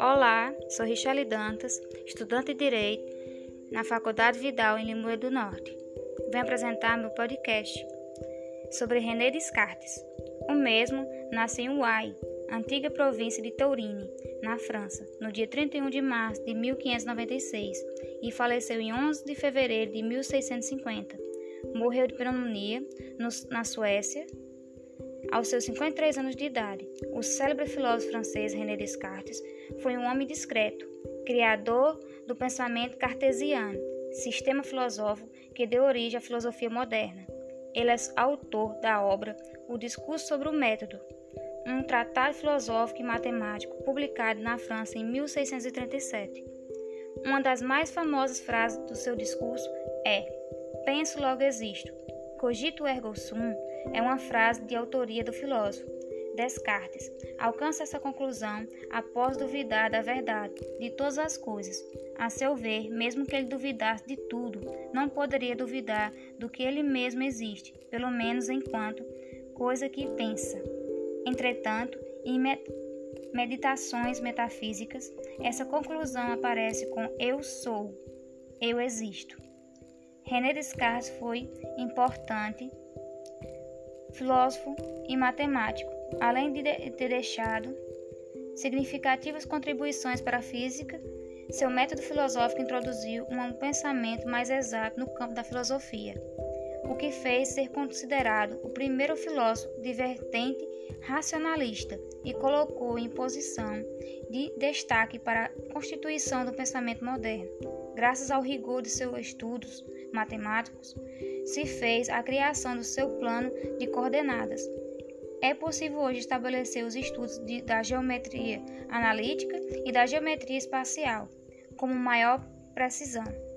Olá, sou Richelle Dantas, estudante de Direito na Faculdade Vidal em Limoeiro do Norte. Venho apresentar meu podcast sobre René Descartes. O mesmo nasceu em Uai, antiga província de Tourine, na França, no dia 31 de março de 1596 e faleceu em 11 de fevereiro de 1650. Morreu de pneumonia na Suécia aos seus 53 anos de idade. O célebre filósofo francês René Descartes foi um homem discreto, criador do pensamento cartesiano, sistema filosófico que deu origem à filosofia moderna. Ele é autor da obra O Discurso sobre o Método, um tratado filosófico e matemático publicado na França em 1637. Uma das mais famosas frases do seu discurso é: Penso, logo existo. Cogito ergo sum é uma frase de autoria do filósofo. Descartes alcança essa conclusão após duvidar da verdade de todas as coisas. A seu ver, mesmo que ele duvidasse de tudo, não poderia duvidar do que ele mesmo existe, pelo menos enquanto coisa que pensa. Entretanto, em meditações metafísicas, essa conclusão aparece com eu sou, eu existo. René Descartes foi importante filósofo e matemático, além de ter deixado significativas contribuições para a física, seu método filosófico introduziu um pensamento mais exato no campo da filosofia, o que fez ser considerado o primeiro filósofo de vertente racionalista e colocou em posição de destaque para a constituição do pensamento moderno. Graças ao rigor de seus estudos matemáticos, se fez a criação do seu plano de coordenadas. É possível hoje estabelecer os estudos de, da geometria analítica e da geometria espacial com maior precisão.